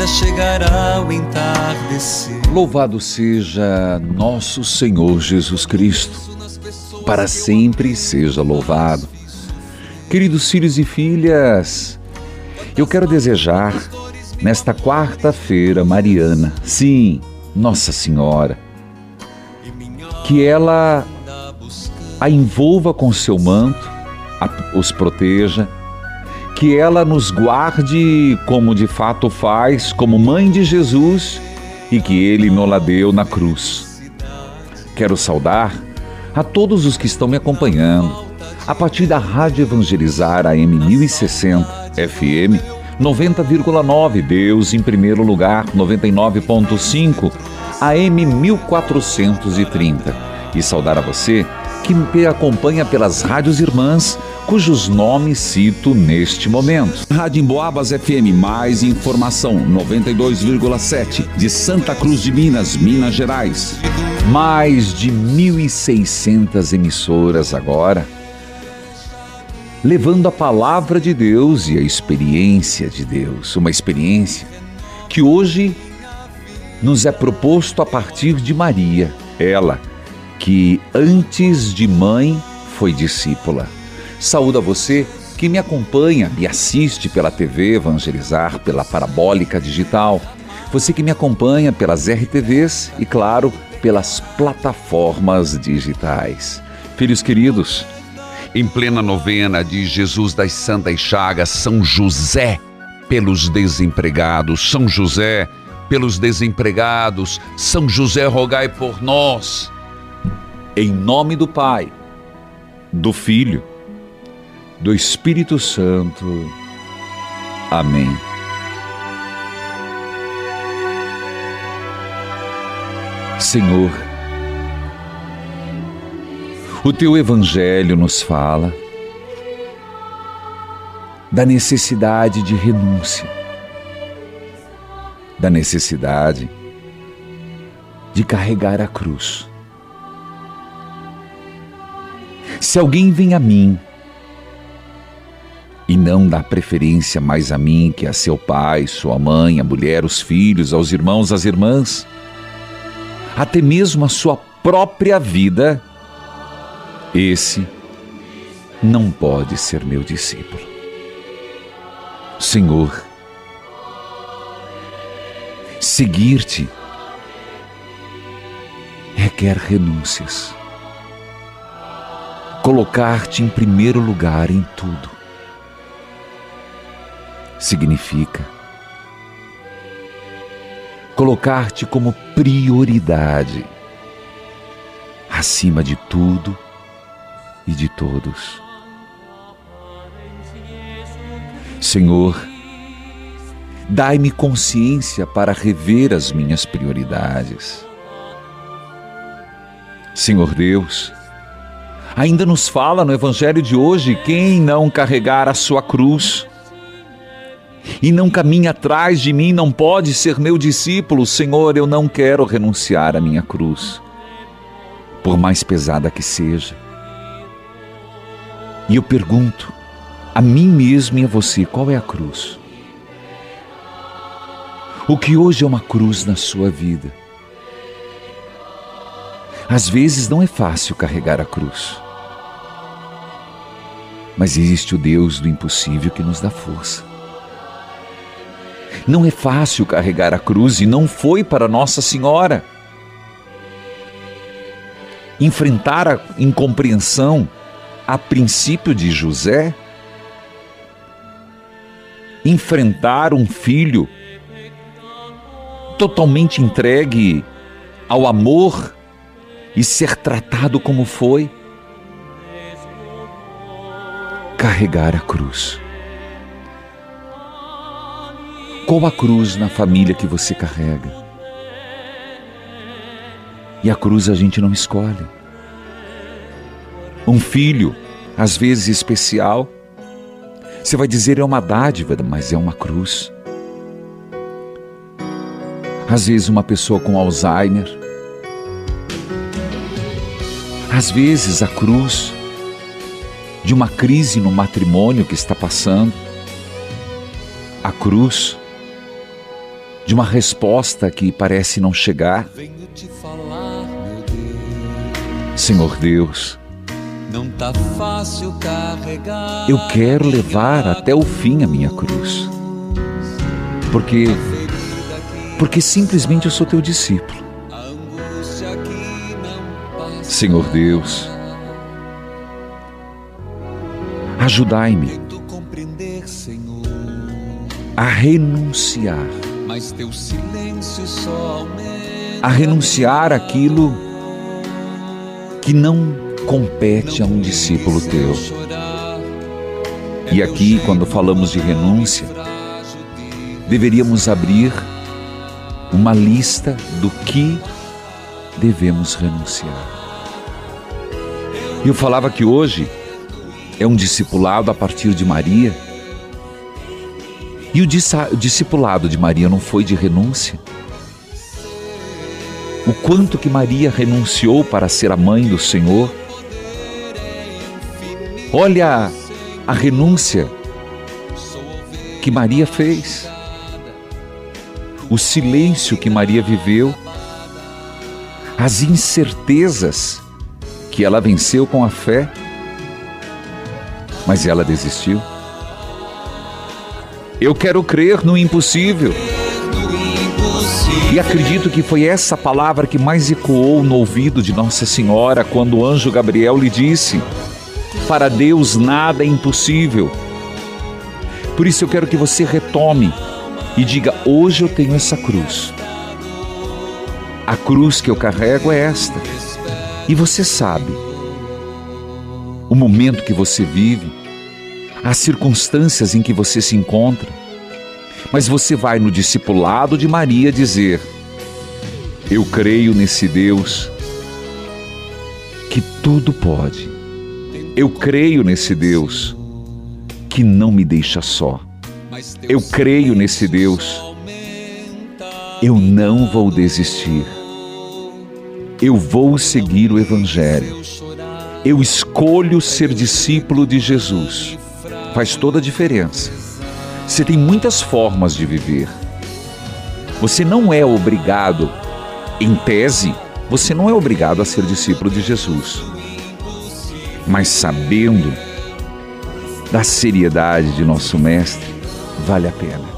vida chegará o entardecer. Louvado seja nosso Senhor Jesus Cristo, para sempre seja louvado. Queridos filhos e filhas, eu quero desejar nesta quarta-feira mariana, sim, Nossa Senhora, que ela a envolva com seu manto, a- os proteja, que ela nos guarde como de fato faz, como mãe de Jesus e que ele nos deu na cruz. Quero saudar a todos os que estão me acompanhando a partir da Rádio Evangelizar AM 1060 FM 90,9 Deus em primeiro lugar 99.5 AM 1430 e saudar a você que me acompanha pelas rádios irmãs cujos nomes cito neste momento. Rádio Emboabas FM, mais informação, 92,7 de Santa Cruz de Minas, Minas Gerais. Mais de 1.600 emissoras agora, levando a palavra de Deus e a experiência de Deus. Uma experiência que hoje nos é proposto a partir de Maria, ela que antes de mãe foi discípula. Saúde a você que me acompanha, me assiste pela TV Evangelizar, pela Parabólica Digital, você que me acompanha pelas RTVs e, claro, pelas plataformas digitais. Filhos queridos, em plena novena de Jesus das Santas Chagas, São José pelos desempregados, São José pelos desempregados, São José rogai por nós. Em nome do Pai, do Filho, do Espírito Santo. Amém. Senhor, o teu Evangelho nos fala da necessidade de renúncia, da necessidade de carregar a cruz. Se alguém vem a mim e não dá preferência mais a mim que a seu pai, sua mãe, a mulher, os filhos, aos irmãos, às irmãs, até mesmo a sua própria vida, esse não pode ser meu discípulo. Senhor, seguir-te requer renúncias colocar-te em primeiro lugar em tudo. Significa colocar-te como prioridade acima de tudo e de todos. Senhor, dai-me consciência para rever as minhas prioridades. Senhor Deus, ainda nos fala no Evangelho de hoje: quem não carregar a sua cruz e não caminha atrás de mim não pode ser meu discípulo. Senhor, eu não quero renunciar à minha cruz, por mais pesada que seja. E eu pergunto a mim mesmo e a você: qual é a cruz? O que hoje é uma cruz na sua vida? Às vezes não é fácil carregar a cruz. Mas existe o Deus do impossível que nos dá força. Não é fácil carregar a cruz e não foi para Nossa Senhora. Enfrentar a incompreensão a princípio de José, enfrentar um filho totalmente entregue ao amor e ser tratado como foi, carregar a cruz. Qual a cruz na família que você carrega? E a cruz a gente não escolhe. Um filho, às vezes especial, você vai dizer é uma dádiva, mas é uma cruz. Às vezes uma pessoa com Alzheimer. Às vezes a cruz de uma crise no matrimônio que está passando. A cruz de uma resposta que parece não chegar. Senhor Deus, não tá fácil carregar. Eu quero levar até o fim a minha cruz. Porque porque simplesmente eu sou teu discípulo. Senhor Deus, ajudai-me a renunciar a renunciar aquilo que não compete a um discípulo teu. E aqui, quando falamos de renúncia, deveríamos abrir uma lista do que devemos renunciar. Eu falava que hoje é um discipulado a partir de Maria e o discipulado de Maria não foi de renúncia? O quanto que Maria renunciou para ser a mãe do Senhor? Olha a renúncia que Maria fez, o silêncio que Maria viveu, as incertezas que ela venceu com a fé, mas ela desistiu. Eu quero crer no impossível. E acredito que foi essa palavra que mais ecoou no ouvido de Nossa Senhora quando o anjo Gabriel lhe disse: Para Deus nada é impossível. Por isso eu quero que você retome e diga: Hoje eu tenho essa cruz. A cruz que eu carrego é esta. E você sabe o momento que você vive, as circunstâncias em que você se encontra, mas você vai no discipulado de Maria dizer: Eu creio nesse Deus que tudo pode. Eu creio nesse Deus que não me deixa só. Eu creio nesse Deus. Eu não vou desistir. Eu vou seguir o Evangelho. Eu escolho ser discípulo de Jesus faz toda a diferença. Você tem muitas formas de viver. Você não é obrigado, em tese, você não é obrigado a ser discípulo de Jesus. Mas sabendo da seriedade de nosso Mestre, vale a pena.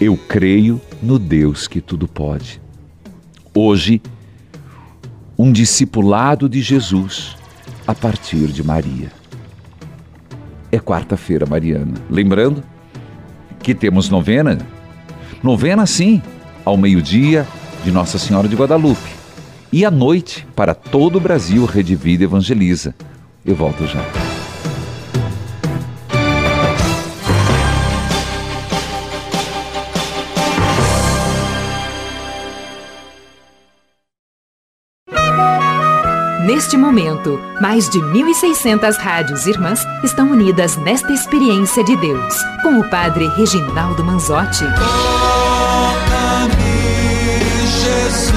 Eu creio no Deus que tudo pode. Hoje, um discipulado de Jesus a partir de Maria é quarta-feira mariana. Lembrando que temos novena, novena sim, ao meio-dia de Nossa Senhora de Guadalupe. E à noite, para todo o Brasil, Rede Vida Evangeliza. Eu volto já. Neste momento, mais de 1.600 rádios irmãs estão unidas nesta experiência de Deus, com o Padre Reginaldo Manzotti. Toca-me, Jesus,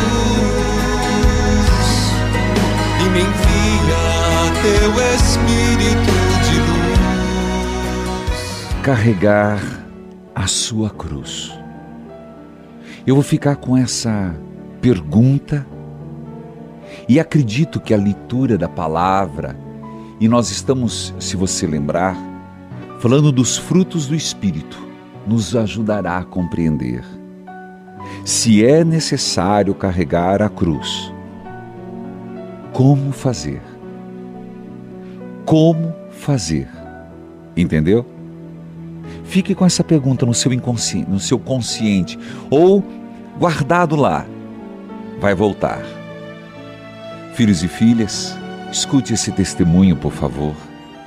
e me envia teu Espírito espírito de luz. Carregar a sua cruz. Eu vou ficar com essa pergunta e acredito que a leitura da palavra, e nós estamos, se você lembrar, falando dos frutos do Espírito, nos ajudará a compreender. Se é necessário carregar a cruz, como fazer? Como fazer? Entendeu? Fique com essa pergunta no seu inconsciente, no seu consciente ou guardado lá. Vai voltar. Filhos e filhas, escute esse testemunho, por favor.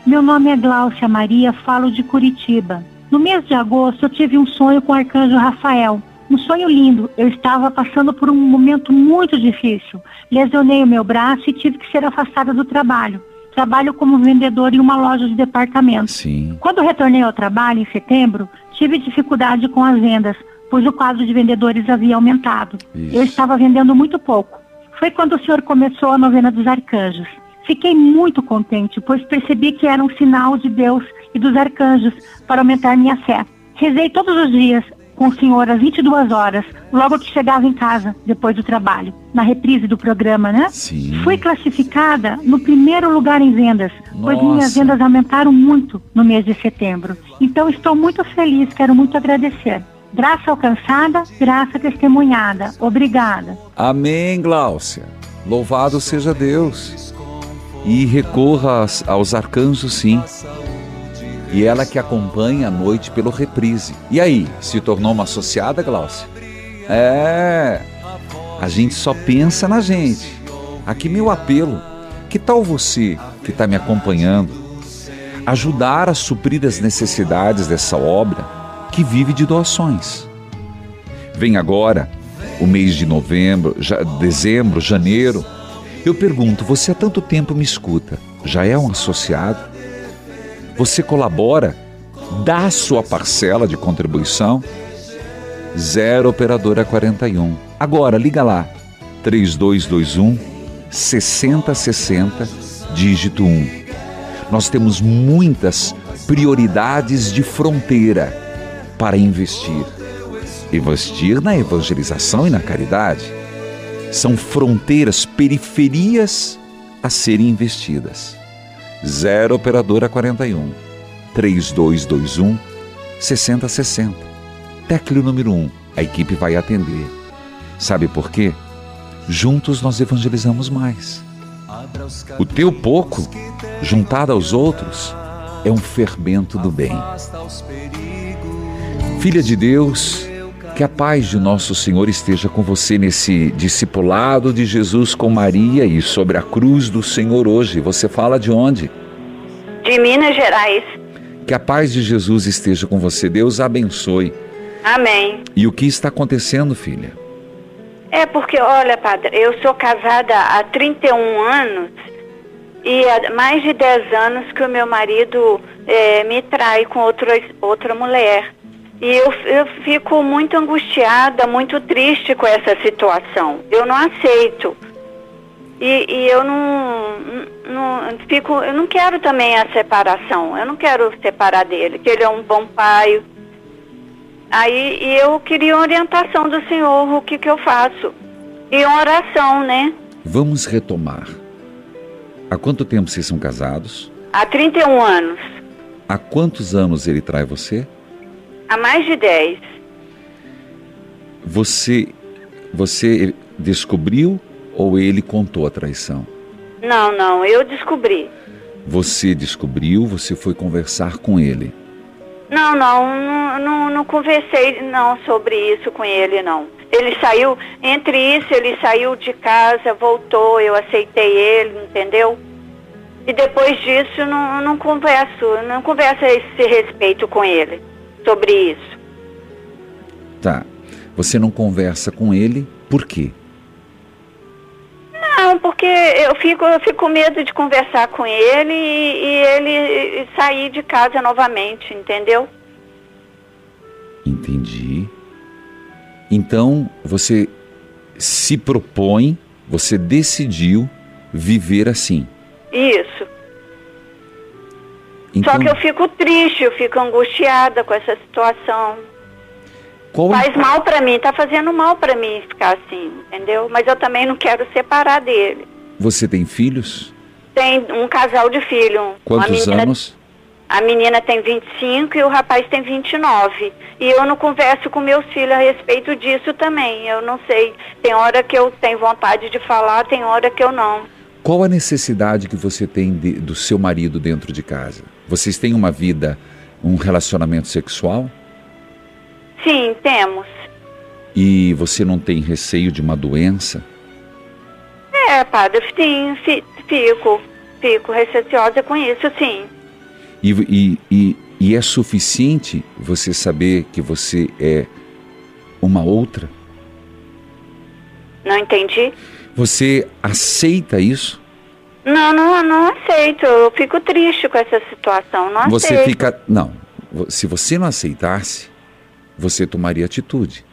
Meu nome é Gláucia Maria, falo de Curitiba. No mês de agosto, eu tive um sonho com o arcanjo Rafael. Um sonho lindo. Eu estava passando por um momento muito difícil. Lesionei o meu braço e tive que ser afastada do trabalho. Trabalho como vendedor em uma loja de departamentos. Sim. Quando retornei ao trabalho em setembro, tive dificuldade com as vendas, pois o quadro de vendedores havia aumentado. Isso. Eu estava vendendo muito pouco. Foi quando o senhor começou a novena dos arcanjos. Fiquei muito contente, pois percebi que era um sinal de Deus e dos arcanjos para aumentar minha fé. Rezei todos os dias com o senhor às 22 horas, logo que chegava em casa, depois do trabalho, na reprise do programa, né? Sim. Fui classificada no primeiro lugar em vendas, pois Nossa. minhas vendas aumentaram muito no mês de setembro. Então estou muito feliz, quero muito agradecer. Graça alcançada, graça testemunhada. Obrigada. Amém, Gláucia. Louvado seja Deus. E recorra aos- arcanjos, sim. E ela que acompanha a noite pelo reprise. E aí, se tornou uma associada, Gláucia? É. A gente só pensa na gente. Aqui meu apelo. Que tal você que está me acompanhando ajudar a suprir as necessidades dessa obra que vive de doações? Vem agora o mês de novembro, já- dezembro, janeiro. Eu pergunto, você há tanto tempo me escuta, já é um associado? Você colabora? Dá a sua parcela de contribuição? Zero Operadora 41. Agora, liga lá. 3221 6060, dígito 1. Nós temos muitas prioridades de fronteira para investir. Investir na evangelização e na caridade. São fronteiras, periferias a serem investidas. 0 Operadora 41 3221 6060. Tecleo número 1. A equipe vai atender. Sabe por quê? Juntos nós evangelizamos mais. O teu pouco, juntado aos outros, é um fermento do bem. Filha de Deus, que a paz de nosso Senhor esteja com você nesse discipulado de Jesus com Maria e sobre a cruz do Senhor hoje. Você fala de onde? De Minas Gerais. Que a paz de Jesus esteja com você. Deus abençoe. Amém. E o que está acontecendo, filha? É porque, olha, padre, eu sou casada há 31 anos e há mais de 10 anos que o meu marido eh, me trai com outra, outra mulher. E eu, eu fico muito angustiada, muito triste com essa situação. Eu não aceito. E, e eu não, não fico, eu não quero também a separação. Eu não quero separar dele, que ele é um bom pai. Aí e eu queria orientação do senhor, o que que eu faço? E uma oração, né? Vamos retomar. Há quanto tempo vocês são casados? Há 31 anos, Há quantos anos ele trai você? Há mais de 10. Você você descobriu ou ele contou a traição? Não, não, eu descobri. Você descobriu, você foi conversar com ele. Não, não, não, não, conversei não sobre isso com ele, não. Ele saiu, entre isso, ele saiu de casa, voltou, eu aceitei ele, entendeu? E depois disso, não, não converso, não converso a esse respeito com ele, sobre isso. Tá. Você não conversa com ele, por quê? Não, porque eu fico, eu fico com medo de conversar com ele e, e ele sair de casa novamente, entendeu? Entendi. Então, você se propõe, você decidiu viver assim. Isso. Então, Só que eu fico triste, eu fico angustiada com essa situação. qual, Faz mal pra mim, tá fazendo mal pra mim ficar assim, entendeu? Mas eu também não quero separar dele. você tem filhos? Tem um casal de filho. Quantos menina, anos? A menina tem 25 e o rapaz tem 29. E eu não converso com meus filhos a respeito disso também. Eu não sei. Tem hora que eu tenho vontade de falar, tem hora que eu não. Qual a necessidade que você tem de- do seu marido dentro de casa? Vocês têm uma vida, um relacionamento sexual? Sim, temos. E você não tem receio de uma doença? É, padre, sim, fi- fico. Fico receosa com isso, sim. E, e, e, e é suficiente você saber que você é uma outra? Não entendi? Você aceita isso? Não, não, não aceito. Eu fico triste com essa situação. Não Você aceito. fica. Não. Se você não aceitasse, você tomaria atitude.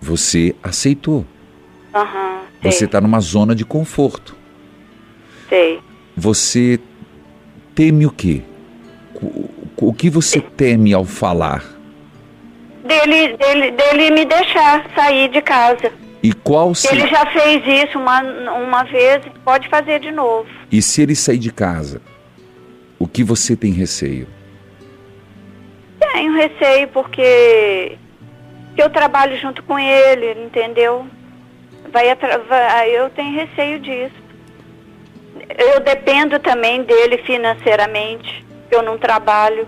Você aceitou. Aham, sei, Você está numa zona de conforto. sei. Você teme o quê? O- O que você teme ao falar? Dele, dele, dele me deixar sair de casa. E qual se... Ele já fez isso uma, uma vez, pode fazer de novo. E se ele sair de casa, o que você tem receio? Tenho receio porque que eu trabalho junto com ele, entendeu? Vai, vai- eu tenho receio disso. Eu dependo também dele financeiramente. Eu não trabalho.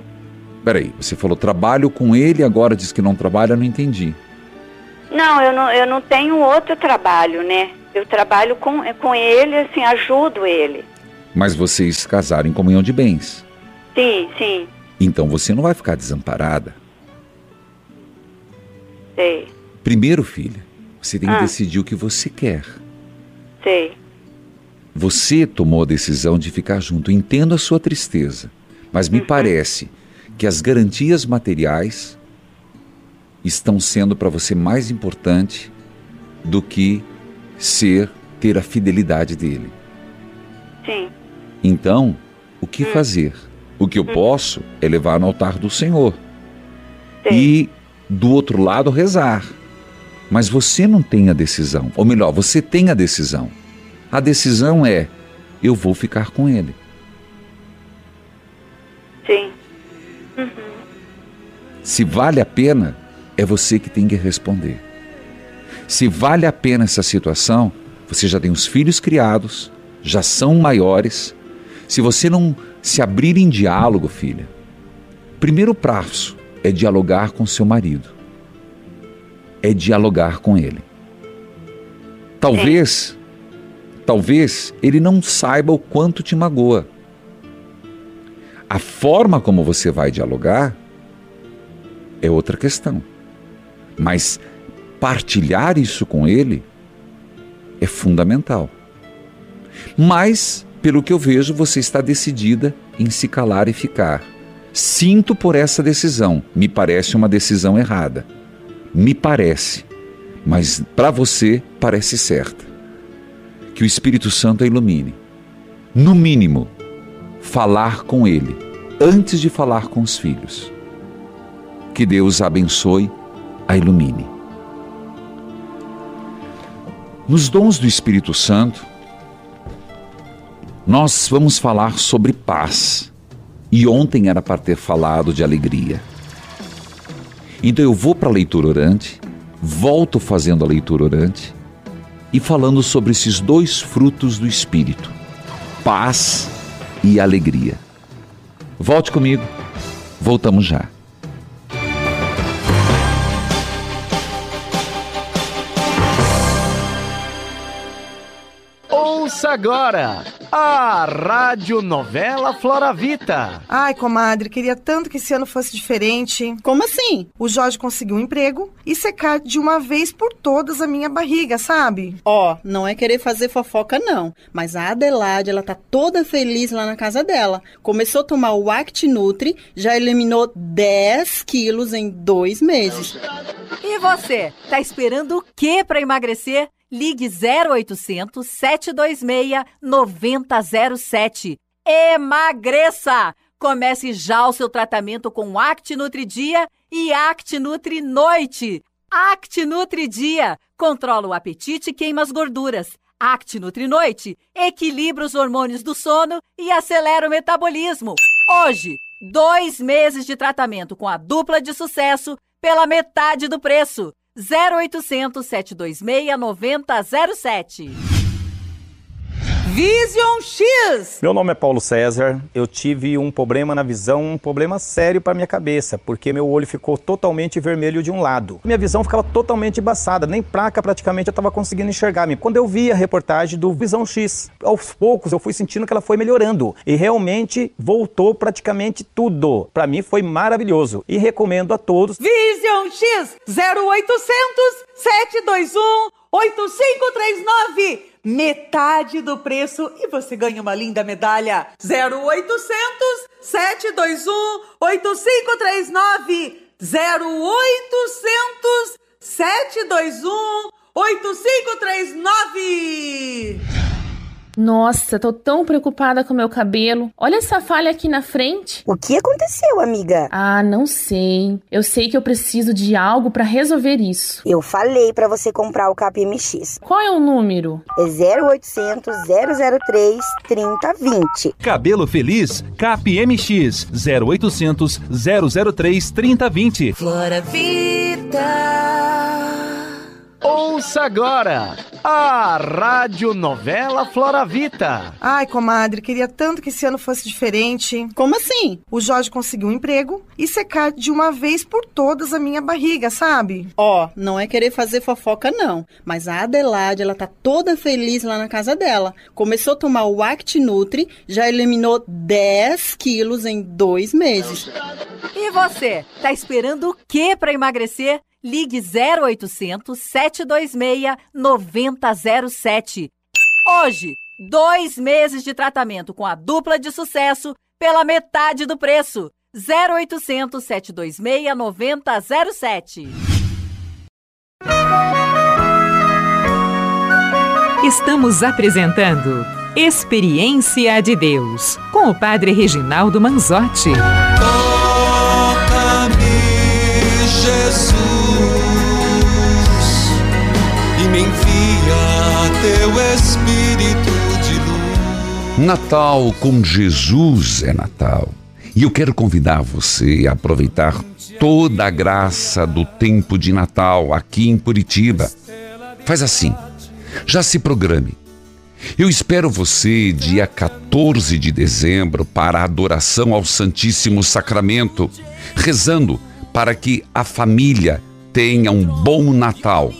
Peraí, você falou trabalho com ele, agora diz que não trabalha, não entendi. Não, eu não, eu não tenho outro trabalho, né? Eu trabalho com, com ele, assim, ajudo ele. Mas vocês casaram em comunhão de bens. Sim, sim, Então você não vai ficar desamparada. sei, Primeiro, filha, você tem que Ah. decidir o que você quer. sei. Você tomou a decisão de ficar junto. Entendo a sua tristeza, mas me parece que as garantias materiais estão sendo para você mais importante do que ser ter a fidelidade dele. Sim, Então, o que fazer? O que eu posso é levar no altar do Senhor sei. e do outro lado rezar. Mas você não tem a decisão, ou melhor, você tem a decisão. A decisão é: eu vou ficar com ele. Sim, Se vale a pena, é você que tem que responder. Se vale a pena essa situação, você já tem os filhos criados, já são maiores. Se você não se abrir em diálogo, filha, primeiro passo é dialogar com seu marido. É dialogar com ele. Talvez, talvez ele não saiba o quanto te magoa. A forma como você vai dialogar é outra questão. Mas partilhar isso com ele é fundamental. Mas, pelo que eu vejo, você está decidida em se calar e ficar. Sinto por essa decisão. Me parece uma decisão errada. Me parece. Mas para você parece certa. Que o Espírito Santo a ilumine. No mínimo, falar com ele antes de falar com os filhos. Que Deus abençoe, a ilumine. Nos dons do Espírito Santo, nós vamos falar sobre paz. E ontem era para ter falado de alegria. Então eu vou para a leitura orante, volto fazendo a leitura orante e falando sobre esses dois frutos do Espírito: paz e alegria. Volte comigo, voltamos já. Ouça agora a Rádio Novela Floravita. Ai, comadre, queria tanto que esse ano fosse diferente. Como assim? O Jorge conseguiu um emprego e secar de uma vez por todas a minha barriga, sabe? Ó, não é querer fazer fofoca, não. Mas a Adelaide, ela tá toda feliz lá na casa dela. Começou a tomar o Act Nutri, já eliminou 10 quilos em dois meses. E você, tá esperando o quê para emagrecer? Ligue 0800 726 9007. Emagreça! Comece já o seu tratamento com Act Nutri Dia e Act Nutri Noite. Act Nutri Dia controla o apetite e queima as gorduras. Act Nutri Noite equilibra os hormônios do sono e acelera o metabolismo. Hoje, dois meses de tratamento com a dupla de sucesso pela metade do preço. 0800 726 9007. Vision X. Meu nome é Paulo César. Eu tive um problema na visão, um problema sério para minha cabeça, porque meu olho ficou totalmente vermelho de um lado. Minha visão ficava totalmente embaçada, nem placa praticamente eu estava conseguindo enxergar. Quando eu vi a reportagem do Visão X, aos poucos eu fui sentindo que ela foi melhorando e realmente voltou praticamente tudo. Para mim foi maravilhoso e recomendo a todos. Vision X 0800 721 8539 metade do preço e você ganha uma linda medalha. 0800 721 8539 0800 721 8539 nossa, tô tão preocupada com meu cabelo. Olha essa falha aqui na frente. O que aconteceu, amiga? Ah, não sei. Eu sei que eu preciso de algo para resolver isso. Eu falei para você comprar o KPMX. Qual é o número? É 0800 003 3020. Cabelo feliz? KPMX 0800 003 3020. Flora Vida. Ouça agora a Rádio Novela Floravita. Ai, comadre, queria tanto que esse ano fosse diferente. Como assim? O Jorge conseguiu um emprego e secar de uma vez por todas a minha barriga, sabe? Ó, oh, não é querer fazer fofoca não, mas a Adelaide, ela tá toda feliz lá na casa dela. Começou a tomar o Act Nutri, já eliminou 10 quilos em dois meses. E você, tá esperando o que para emagrecer? Ligue 0800 726 9007. Hoje, dois meses de tratamento com a dupla de sucesso pela metade do preço. 0800 726 9007. Estamos apresentando Experiência de Deus com o Padre Reginaldo Manzotti. Natal com Jesus é Natal. E eu quero convidar você a aproveitar toda a graça do tempo de Natal aqui em Curitiba. Faz assim, já se programe. Eu espero você dia 14 de dezembro para a adoração ao Santíssimo Sacramento, rezando para que a família tenha um bom Natal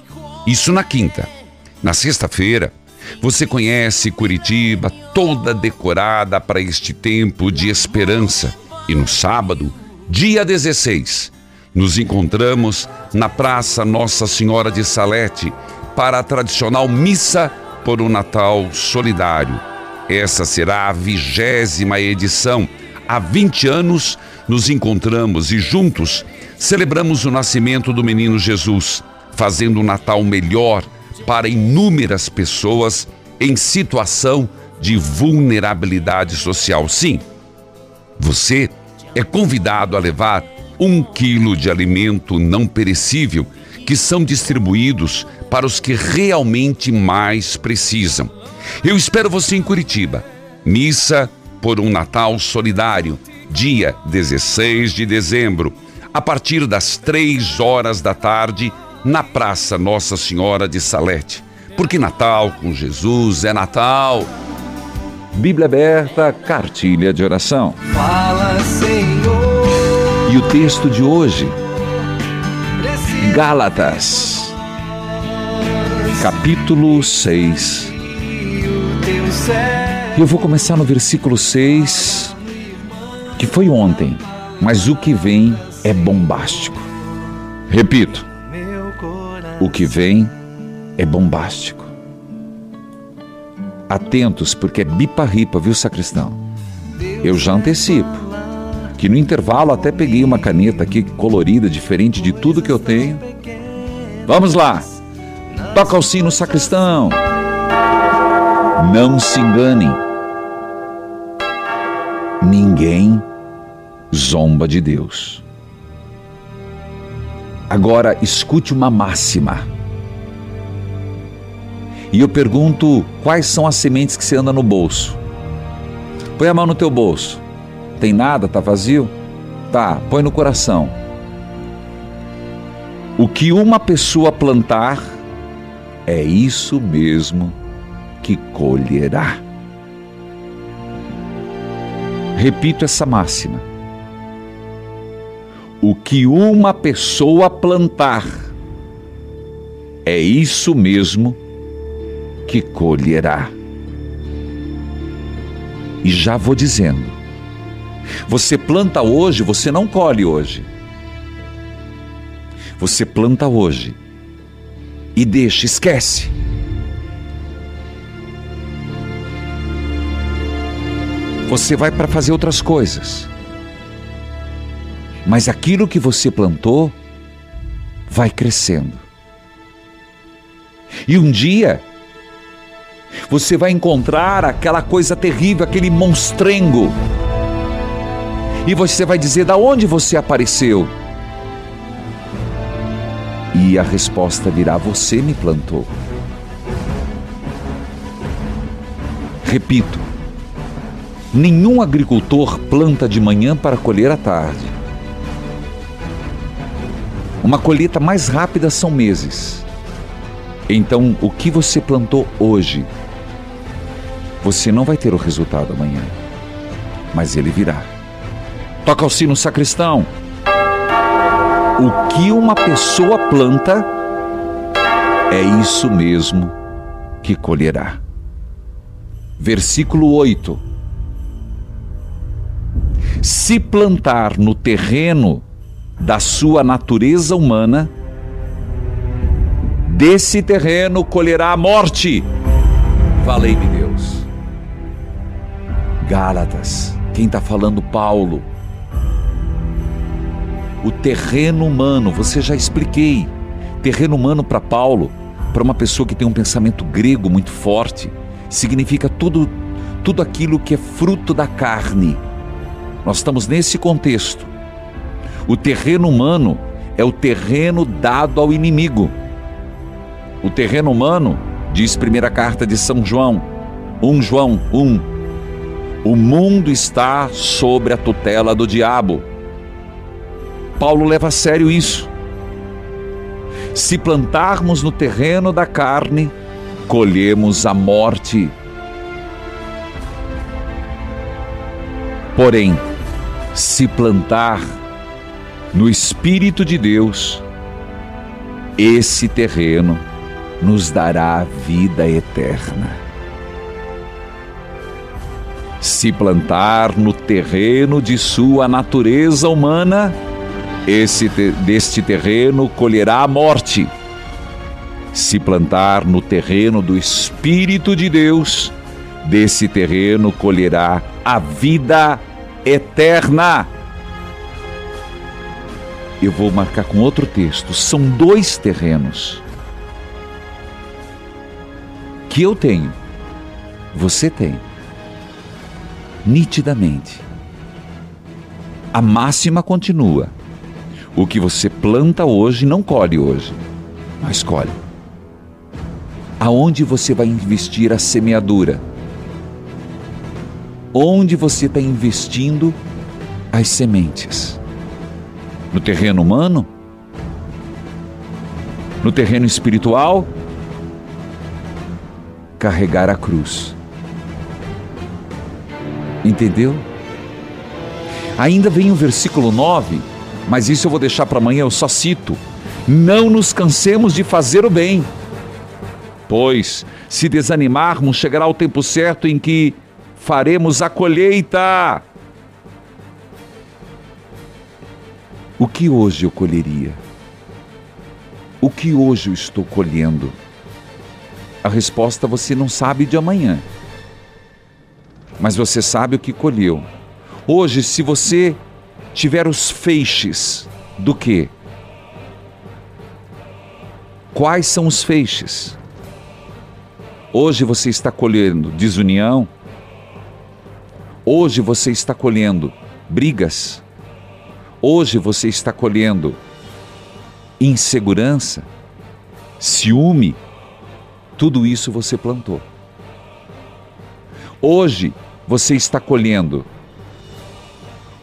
isso na quinta. Na sexta-feira, você conhece Curitiba toda decorada para este tempo de esperança. E no sábado, dia 16, nos encontramos na Praça Nossa Senhora de Salete para a tradicional missa por um Natal solidário. Essa será a vigésima edição. Há 20 anos nos encontramos e juntos celebramos o nascimento do menino Jesus fazendo o Natal melhor para inúmeras pessoas em situação de vulnerabilidade social. Sim, você é convidado a levar um quilo de alimento não perecível que são distribuídos para os que realmente mais precisam. Eu espero você em Curitiba. Missa por um Natal Solidário, dia 16 de dezembro, a partir das três horas da tarde na Praça Nossa Senhora de Salete. Porque Natal com Jesus é Natal. Bíblia aberta, cartilha de oração. Fala, Senhor. E o texto de hoje, Gálatas, capítulo 6. Eu vou começar no versículo 6, que foi ontem, mas o que vem é bombástico. Repito, o que vem é bombástico. Atentos, porque é bipa-ripa, viu, sacristão? Eu já antecipo que no intervalo até peguei uma caneta aqui colorida, diferente de tudo que eu tenho. Vamos lá! Toca o sino, sacristão! Não se enganem. Ninguém zomba de Deus. Agora escute uma máxima. E eu pergunto quais são as sementes que você anda no bolso. Põe a mão no teu bolso. Tem nada? Tá vazio? Tá, põe no coração. O que uma pessoa plantar, é isso mesmo que colherá. Repito essa máxima. O que uma pessoa plantar, é isso mesmo que colherá. E já vou dizendo: você planta hoje, você não colhe hoje. Você planta hoje e deixa, esquece. Você vai para fazer outras coisas. Mas aquilo que você plantou vai crescendo. E um dia você vai encontrar aquela coisa terrível, aquele monstrengo. E você vai dizer: "Da onde você apareceu?" E a resposta virá: Você me plantou. Repito: nenhum agricultor planta de manhã para colher à tarde. Uma colheita mais rápida são meses. Então, o que você plantou hoje, você não vai ter o resultado amanhã, mas ele virá. Toca o sino, sacristão. O que uma pessoa planta, é isso mesmo que colherá. Versículo 8. Se plantar no terreno da sua natureza humana, desse terreno colherá a morte. Falei-me Deus. Gálatas, quem está falando? Paulo o terreno humano, você já expliquei. Terreno humano para Paulo, para uma pessoa que tem um pensamento grego muito forte, significa tudo tudo aquilo que é fruto da carne. Nós estamos nesse contexto. O terreno humano é o terreno dado ao inimigo. O terreno humano, diz primeira carta de São João, 1 João 1. O mundo está sobre a tutela do diabo. Paulo leva a sério isso. Se plantarmos no terreno da carne, colhemos a morte. Porém, se plantar no Espírito de Deus, esse terreno nos dará vida eterna. Se plantar no terreno de sua natureza humana, esse deste terreno colherá a morte. Se plantar no terreno do Espírito de Deus, desse terreno colherá a vida eterna. Eu vou marcar com outro texto. São dois terrenos que eu tenho, você tem, nitidamente. A máxima continua o que você planta hoje não colhe hoje, mas colhe. Aonde você vai investir a semeadura? Onde você está investindo as sementes? No terreno humano? No terreno espiritual? Carregar a cruz. Entendeu? Ainda vem o versículo 9 mas isso eu vou deixar para amanhã, eu só cito. Não nos cansemos de fazer o bem, pois, se desanimarmos, chegará o tempo certo em que faremos a colheita. Que hoje eu colheria? O que hoje eu estou colhendo? A resposta você não sabe de amanhã, mas você sabe o que colheu. Hoje, se você tiver os feixes do que? Quais são os feixes? Hoje você está colhendo desunião. Hoje você está colhendo brigas. Hoje você está colhendo insegurança, ciúme, tudo isso você plantou. Hoje você está colhendo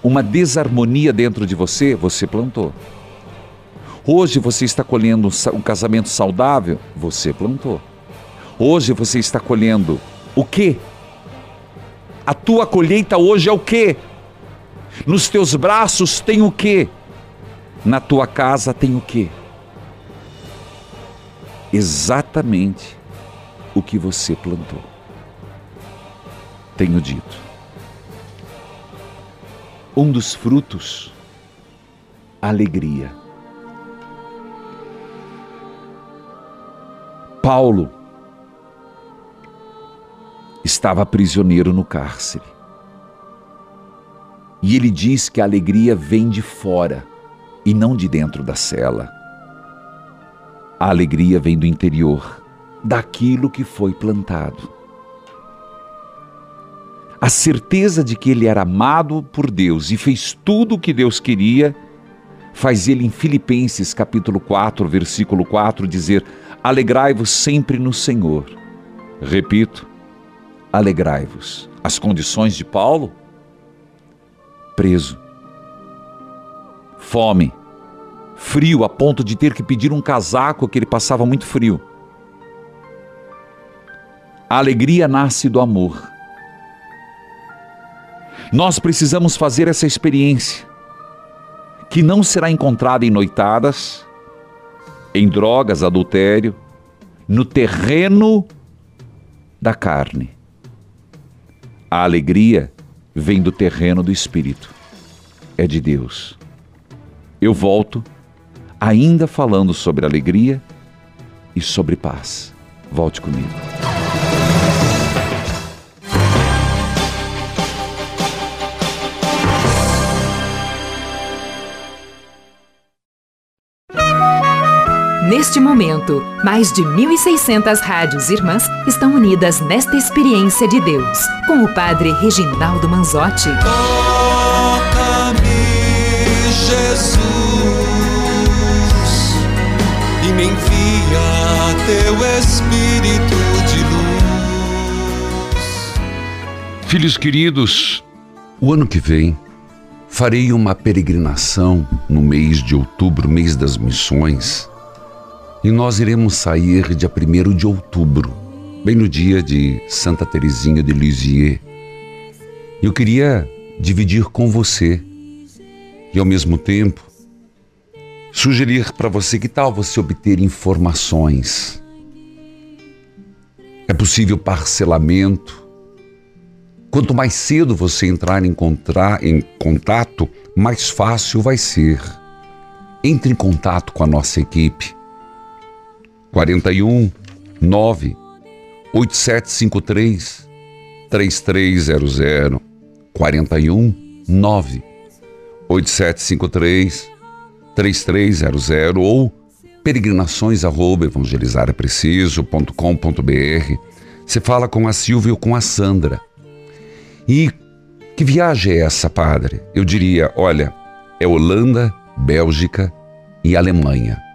uma desarmonia dentro de você, você plantou. Hoje você está colhendo um casamento saudável, você plantou. Hoje você está colhendo o quê? A tua colheita hoje é o quê? Nos teus braços tem o quê? Na tua casa tem o quê? Exatamente o que você plantou. Tenho dito um dos frutos, alegria. Paulo estava prisioneiro no cárcere. E ele diz que a alegria vem de fora e não de dentro da cela. A alegria vem do interior, daquilo que foi plantado a certeza de que ele era amado por Deus e fez tudo o que Deus queria, faz ele em Filipenses capítulo 4, versículo 4 dizer: Alegrai-vos sempre no Senhor. Repito, alegrai-vos. As condições de Paulo? Preso. Fome. Frio a ponto de ter que pedir um casaco que ele passava muito frio. A alegria nasce do amor. Nós precisamos fazer essa experiência, que não será encontrada em noitadas, em drogas, adultério, no terreno da carne. A alegria vem do terreno do espírito, é de Deus. Eu volto ainda falando sobre alegria e sobre paz. Volte comigo. Neste momento, mais de 1.600 rádios irmãs estão unidas nesta experiência de Deus, com o Padre Reginaldo Manzotti. Toca-me, Jesus, e me envia teu Espírito de luz. Filhos queridos, o ano que vem farei uma peregrinação no mês de outubro, mês das missões e nós iremos sair dia 1 de outubro, bem no dia de Santa Teresinha de Lisieux. Eu queria dividir com você e ao mesmo tempo sugerir para você que tal você obter informações. É possível parcelamento. Quanto mais cedo você entrar em, em contato, mais fácil vai ser. Entre em contato com a nossa equipe 41 9 8753 3300 41 9 8753 3300 ou peregrinações arroba evangelizarapreciso.com.br Você fala com a Silvia ou com a Sandra. E que viagem é essa, padre? Eu diria, olha, é Holanda, Bélgica e Alemanha.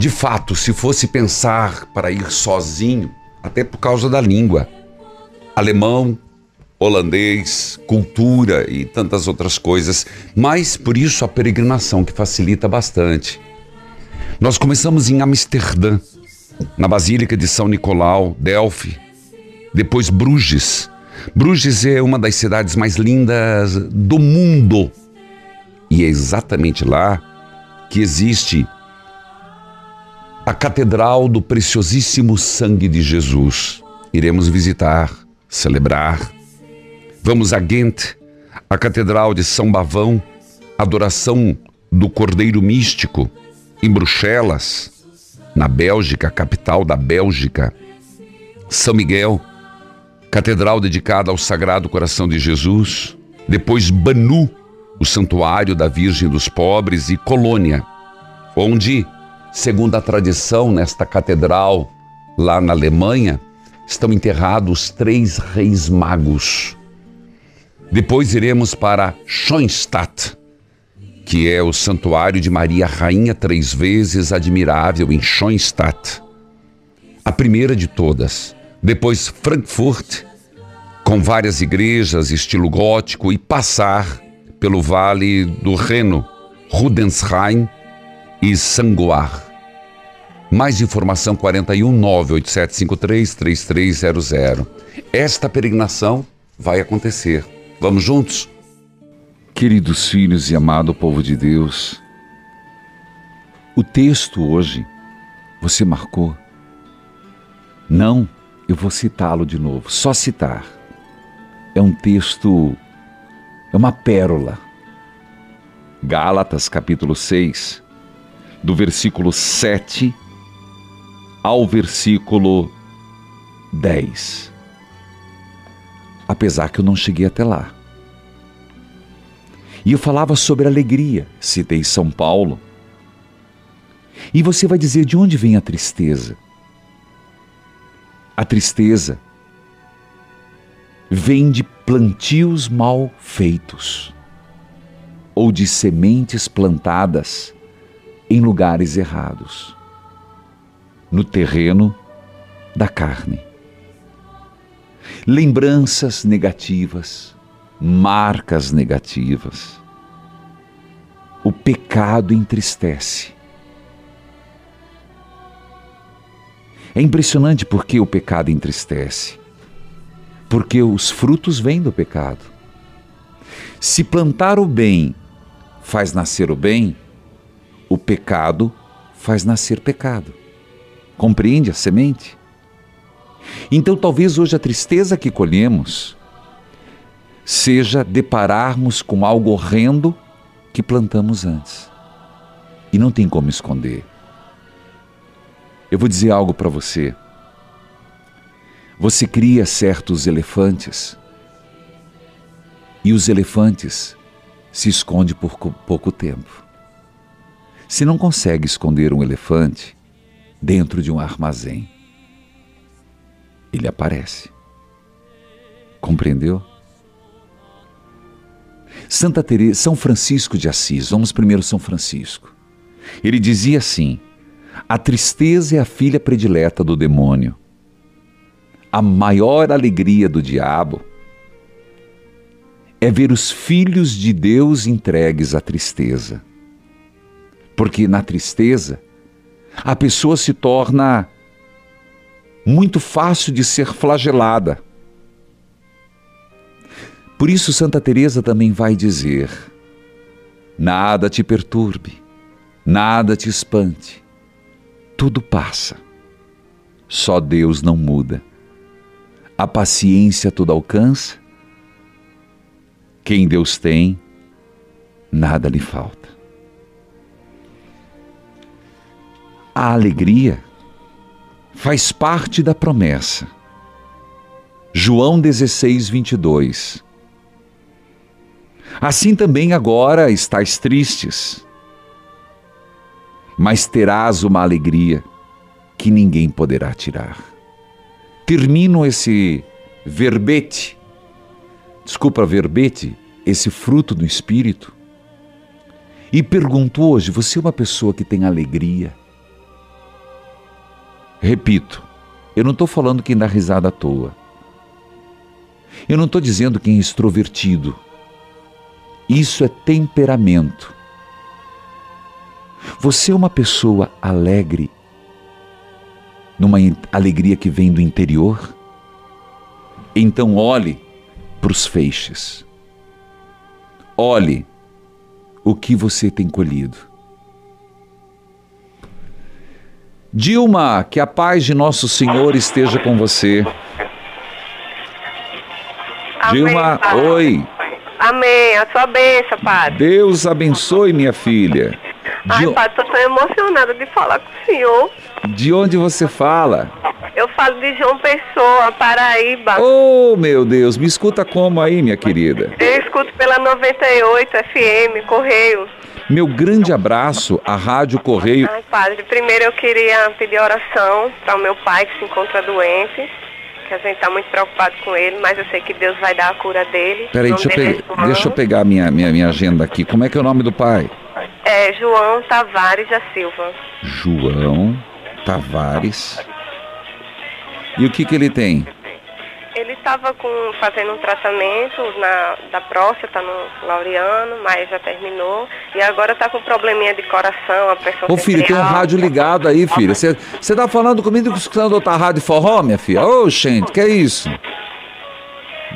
De fato, se fosse pensar para ir sozinho, até por causa da língua, alemão, holandês, cultura e tantas outras coisas, mas por isso a peregrinação que facilita bastante. Nós começamos em Amsterdã, na Basílica de São Nicolau, Delphi, depois Bruges. Bruges é uma das cidades mais lindas do mundo. E é exatamente lá que existe a Catedral do Preciosíssimo Sangue de Jesus. Iremos visitar, celebrar. Vamos a Ghent, a Catedral de São Bavão, adoração do Cordeiro Místico, em Bruxelas, na Bélgica, capital da Bélgica. São Miguel, catedral dedicada ao Sagrado Coração de Jesus. Depois Banu, o Santuário da Virgem dos Pobres, e Colônia, onde Segundo a tradição, nesta catedral, lá na Alemanha, estão enterrados três reis magos. Depois iremos para Schoenstatt, que é o Santuário de Maria Rainha Três Vezes Admirável em Schoenstatt. A primeira de todas. Depois Frankfurt, com várias igrejas, estilo gótico, e passar pelo Vale do Reno, Rudensheim e Sangoar. Mais informação 41 98753 3300. Esta peregrinação vai acontecer. Vamos juntos? Queridos filhos e amado povo de Deus, o texto hoje você marcou? Não, eu vou citá-lo de novo, só citar. É um texto, é uma pérola. Gálatas capítulo 6, do versículo 7 ao versículo 10. Apesar que eu não cheguei até lá. E eu falava sobre alegria, citei São Paulo. E você vai dizer de onde vem a tristeza? A tristeza vem de plantios mal feitos ou de sementes plantadas em lugares errados, no terreno da carne. Lembranças negativas, marcas negativas. O pecado entristece. É impressionante porque o pecado entristece. Porque os frutos vêm do pecado. Se plantar o bem faz nascer o bem, o pecado faz nascer pecado. Compreende a semente? Então, talvez hoje a tristeza que colhemos seja depararmos com algo horrendo que plantamos antes. E não tem como esconder. Eu vou dizer algo para você. Você cria certos elefantes e os elefantes se escondem por pouco tempo. Se não consegue esconder um elefante dentro de um armazém, ele aparece. Compreendeu? Santa Teresa, São Francisco de Assis, vamos primeiro São Francisco. Ele dizia assim: a tristeza é a filha predileta do demônio. A maior alegria do diabo é ver os filhos de Deus entregues à tristeza. Porque na tristeza, a pessoa se torna muito fácil de ser flagelada. Por isso Santa Teresa também vai dizer: Nada te perturbe, nada te espante. Tudo passa. Só Deus não muda. A paciência tudo alcança. Quem Deus tem, nada lhe falta. A alegria faz parte da promessa. João 16, 22. Assim também agora estás tristes, mas terás uma alegria que ninguém poderá tirar. Termino esse verbete, desculpa, verbete, esse fruto do Espírito, e pergunto hoje: você é uma pessoa que tem alegria? Repito, eu não estou falando quem dá risada à toa. Eu não estou dizendo quem é extrovertido. Isso é temperamento. Você é uma pessoa alegre, numa alegria que vem do interior? Então olhe para os feixes. Olhe o que você tem colhido. Dilma, que a paz de nosso Senhor esteja com você. Amém, Dilma, Padre. oi. Amém. A sua bênção, Padre. Deus abençoe, minha filha. Ai, De, Padre, estou tão emocionada de falar com o senhor. de onde você fala? Eu falo de João Pessoa, Paraíba. Oh, meu Deus, me escuta como aí, minha querida? Eu escuto pela 98 FM, Correio. Meu grande abraço à Rádio Correio. Ai, Padre, primeiro eu queria pedir oração para o meu pai que se encontra doente, que a gente tá muito preocupado com ele, mas eu sei que Deus vai dar a cura dele. Peraí, deixa eu, dele pegar, é deixa eu pegar minha, minha, minha agenda aqui. Como é que é o nome do pai? É João Tavares da Silva. João Tavares. E o que que ele tem? Ele estava fazendo um tratamento na, da próstata no Laureano, mas já terminou. E agora está com probleminha de coração, a pressão Ô filho, tem um rádio ligado aí, filha. Você tá falando comigo escutando outra rádio forró, minha filha? Ô, gente, que é isso?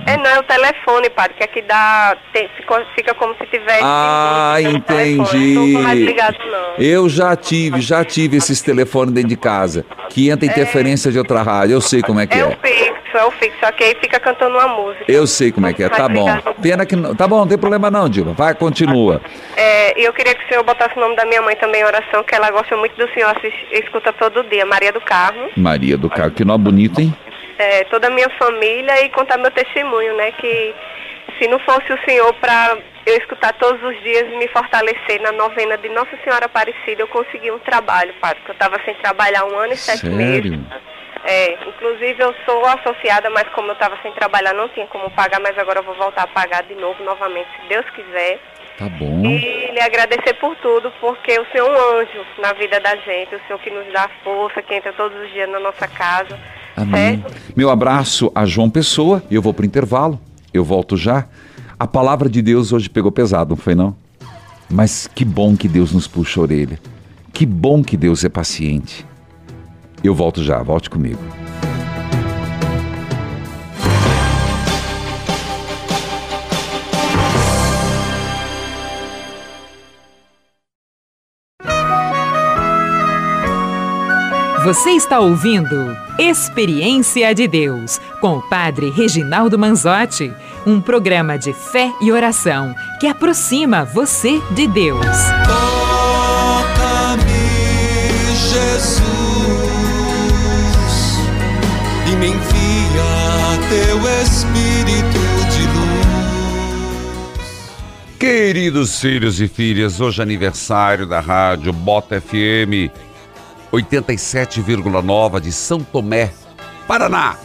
É, não, é o telefone, padre, que aqui dá. tem- fica, fica como se tivesse. Ah, um. Não entendi. tô mais ligado, não. Eu já tive, já tive esses telefones dentro de casa, que entra interferência de outra rádio. Eu sei como é que É o é. fixo, é o fixo, só que aí fica cantando uma música. Eu sei como é que é. Tá bom. Pena que não. Tá bom, não tem problema não, Dilma. Vai, continua. É, e eu queria que o senhor botasse o nome da minha mãe também em oração, que ela gosta muito do senhor, assiste, escuta todo dia, Maria do Carmo. Maria do Carmo, que nó bonito, hein? É, toda a minha família e contar meu testemunho, né? Que se não fosse o Senhor para eu escutar todos os dias e me fortalecer na novena de Nossa Senhora Aparecida, eu consegui um trabalho, padre, porque eu estava sem trabalhar um ano e sete meses. É, inclusive eu sou associada, mas como eu estava sem trabalhar, não tinha como pagar, mas agora eu vou voltar a pagar de novo, novamente, se Deus quiser. Tá bom. E lhe agradecer por tudo, porque o Senhor é um anjo na vida da gente, o Senhor que nos dá força, que entra todos os dias na nossa casa. Amém. Meu abraço a João Pessoa. Eu vou pro intervalo. Eu volto já. A palavra de Deus hoje pegou pesado, não foi não? Mas que bom que Deus nos puxa a orelha. Que bom que Deus é paciente. Eu volto já, volte comigo. Você está ouvindo Experiência de Deus com o Padre Reginaldo Manzotti, um programa de fé e oração que aproxima você de Deus. Toca-me, Jesus, e me envia teu Espírito de luz. Queridos filhos e filhas, hoje é aniversário da rádio Bota FM 87,9 de São Tomé, Paraná.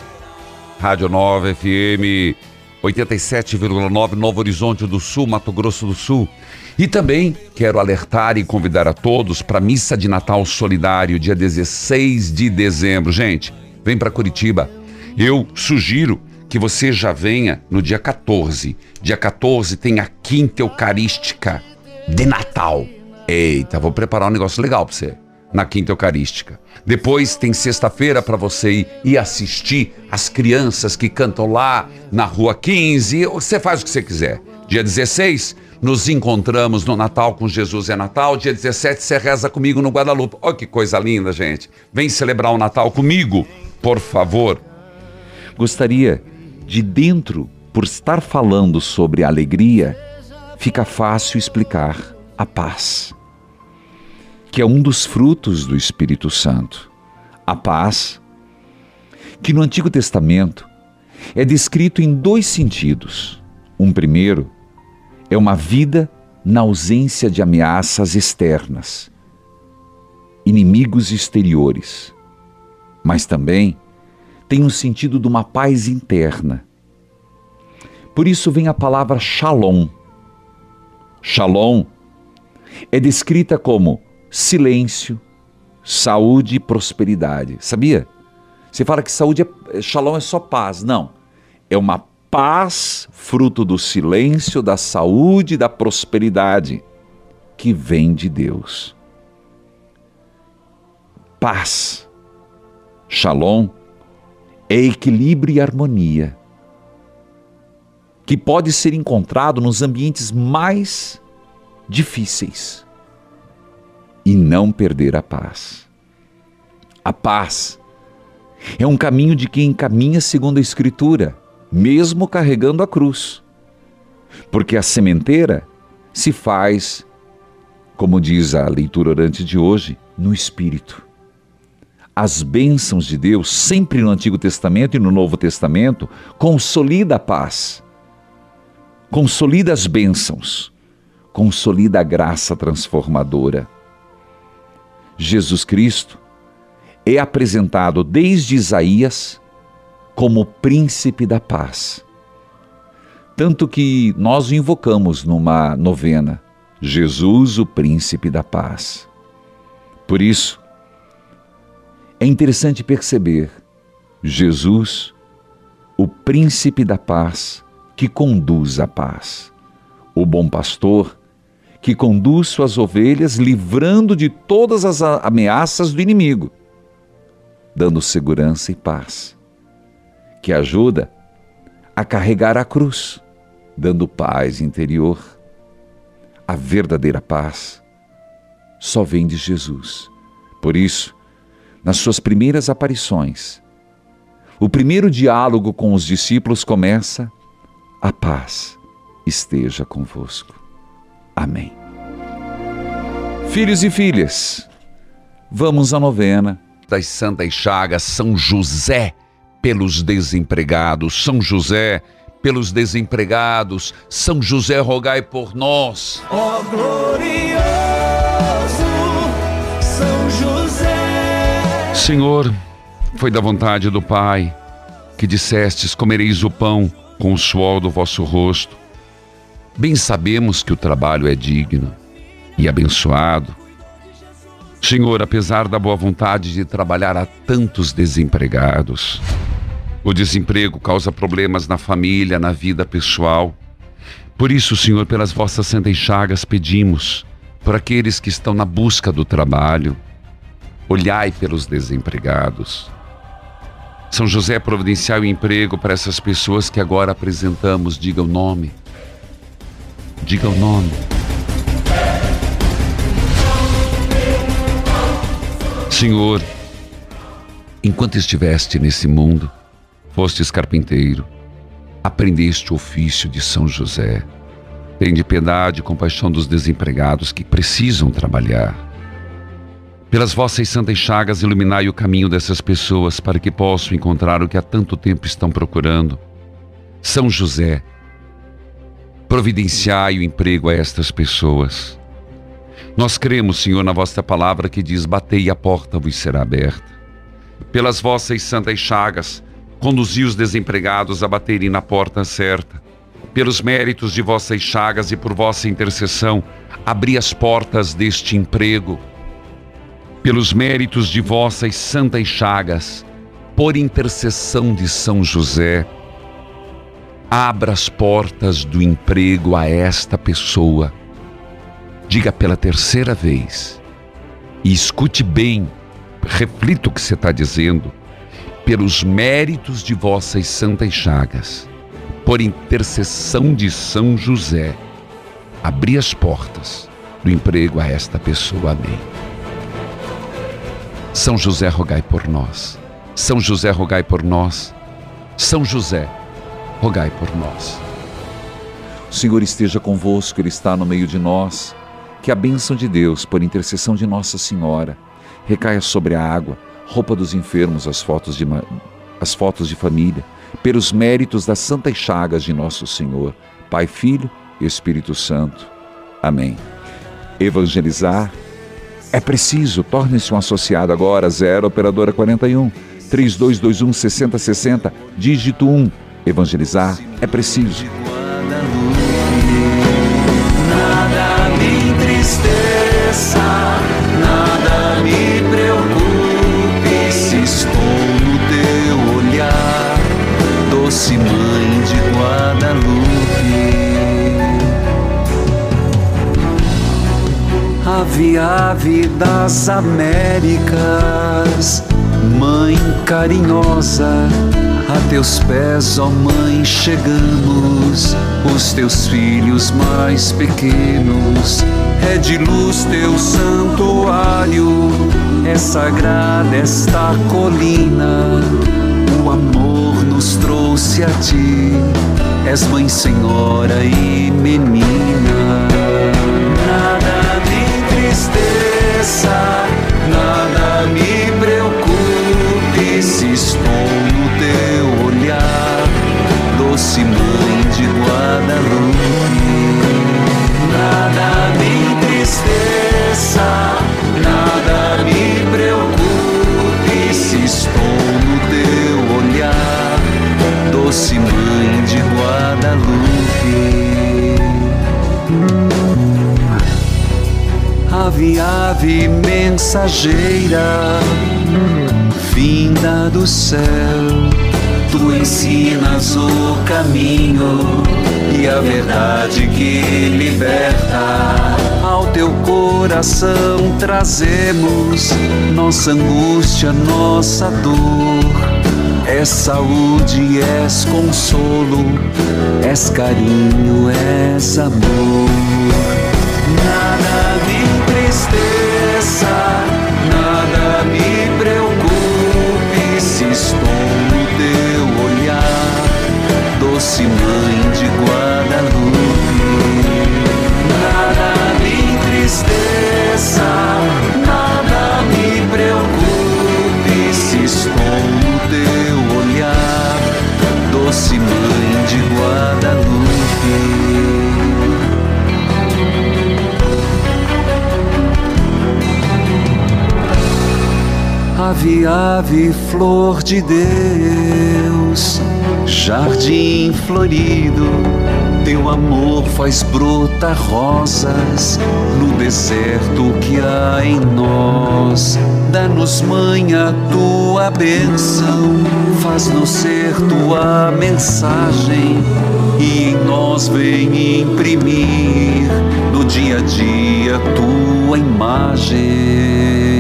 Rádio Nova FM 87,9 Novo Horizonte do Sul, Mato Grosso do Sul. E também quero alertar e convidar a todos para a missa de Natal solidário dia 16 de dezembro. Gente, vem para Curitiba. Eu sugiro que você já venha no dia 14. Dia 14 tem a quinta eucarística de Natal. Eita, vou preparar um negócio legal para você na quinta eucarística. Depois tem sexta-feira para você ir, ir assistir as crianças que cantam lá na Rua 15. Você faz o que você quiser. Dia 16, nos encontramos no Natal com Jesus é Natal. Dia 17, você reza comigo no Guadalupe. Olha que coisa linda, gente. Vem celebrar o Natal comigo, por favor. Gostaria de dentro, por estar falando sobre alegria, fica fácil explicar a paz que é um dos frutos do Espírito Santo. A paz, que no Antigo Testamento é descrito em dois sentidos. Um primeiro é uma vida na ausência de ameaças externas, inimigos exteriores, mas também tem um sentido de uma paz interna. Por isso vem a palavra shalom. Shalom é descrita como silêncio, saúde e prosperidade. Sabia? Você fala que saúde é shalom é só paz. Não. É uma paz fruto do silêncio, da saúde e da prosperidade que vem de Deus. Paz. Shalom é equilíbrio e harmonia que pode ser encontrado nos ambientes mais difíceis e não perder a paz. A paz é um caminho de quem caminha segundo a Escritura, mesmo carregando a cruz. Porque a sementeira se faz, como diz a leitura orante de hoje, no Espírito. As bênçãos de Deus, sempre no Antigo Testamento e no Novo Testamento, consolida a paz, consolida as bênçãos, consolida a graça transformadora. Jesus Cristo é apresentado desde Isaías como príncipe da paz. Tanto que nós o invocamos numa novena, Jesus, o príncipe da paz. Por isso, é interessante perceber Jesus, o príncipe da paz, que conduz a paz. O bom pastor, que conduz suas ovelhas livrando de todas as ameaças do inimigo, dando segurança e paz. Que ajuda a carregar a cruz, dando paz interior. A verdadeira paz só vem de Jesus. Por isso, nas suas primeiras aparições, o primeiro diálogo com os discípulos começa: A paz esteja convosco. Amém. Filhos e filhas, vamos à novena das Santas Chagas, São José pelos desempregados, São José pelos desempregados, São José rogai por nós. Ó glorioso São José. Senhor, foi da vontade do Pai que dissestes: comereis o pão com o suor do vosso rosto. Bem sabemos que o trabalho é digno e abençoado. Senhor, apesar da boa vontade de trabalhar a tantos desempregados, o desemprego causa problemas na família, na vida pessoal. Por isso, Senhor, pelas vossas santas chagas pedimos por aqueles que estão na busca do trabalho. Olhai pelos desempregados. São José providencial emprego para essas pessoas que agora apresentamos. Diga o nome. Diga o nome. Senhor, enquanto estiveste nesse mundo, fostes carpinteiro, aprendeste o ofício de São José. Tende piedade e compaixão dos desempregados que precisam trabalhar. Pelas vossas santas chagas, iluminai o caminho dessas pessoas para que possam encontrar o que há tanto tempo estão procurando. São José, providenciai o emprego a estas pessoas. Nós cremos, Senhor, na vossa palavra que diz: Batei e a porta vos será aberta. Pelas vossas santas chagas, conduzi os desempregados a baterem na porta certa. Pelos méritos de vossas chagas e por vossa intercessão, abri as portas deste emprego. Pelos méritos de vossas santas chagas, por intercessão de São José, abra as portas do emprego a esta pessoa. Diga pela terceira vez e escute bem, reflita o que você está dizendo pelos méritos de vossas santas chagas, por intercessão de São José, abri as portas do emprego a esta pessoa. Amém. São José, rogai por nós. São José, rogai por nós. São José, rogai por nós. O Senhor esteja convosco, Ele está no meio de nós. Que a bênção de Deus, por intercessão de Nossa Senhora, recaia sobre a água roupa dos enfermos, as fotos de, as fotos de família, pelos méritos das santas chagas de nosso Senhor, Pai, Filho e Espírito Santo. Amém. Evangelizar é preciso, torne-se um associado agora, 0 Operadora 41 3221 6060, dígito 1. Evangelizar é preciso. Nada me entristeça, nada me preocupe se estou no teu olhar, doce mãe de Guadalupe. Ave, ave das Américas, mãe carinhosa. A teus pés, ó Mãe, chegamos, os teus filhos mais pequenos. É de luz teu santuário, é sagrada esta colina. O amor nos trouxe a ti, és Mãe, Senhora e menina. Nada me entristeça, doce mãe de Guadalupe. Nada me entristeça, nada me preocupe se estou no teu olhar, doce mãe de Guadalupe. Ave, ave mensageira, vinda do céu tu ensinas o caminho e a verdade que liberta. Ao teu coração trazemos nossa angústia, nossa dor. És saúde, és consolo, és carinho, és amor. Ave, flor de Deus, jardim florido, teu amor faz brotar rosas no deserto que há em nós. Dá-nos, mãe, a tua bênção, faz-nos ser tua mensagem e em nós vem imprimir no dia a dia tua imagem.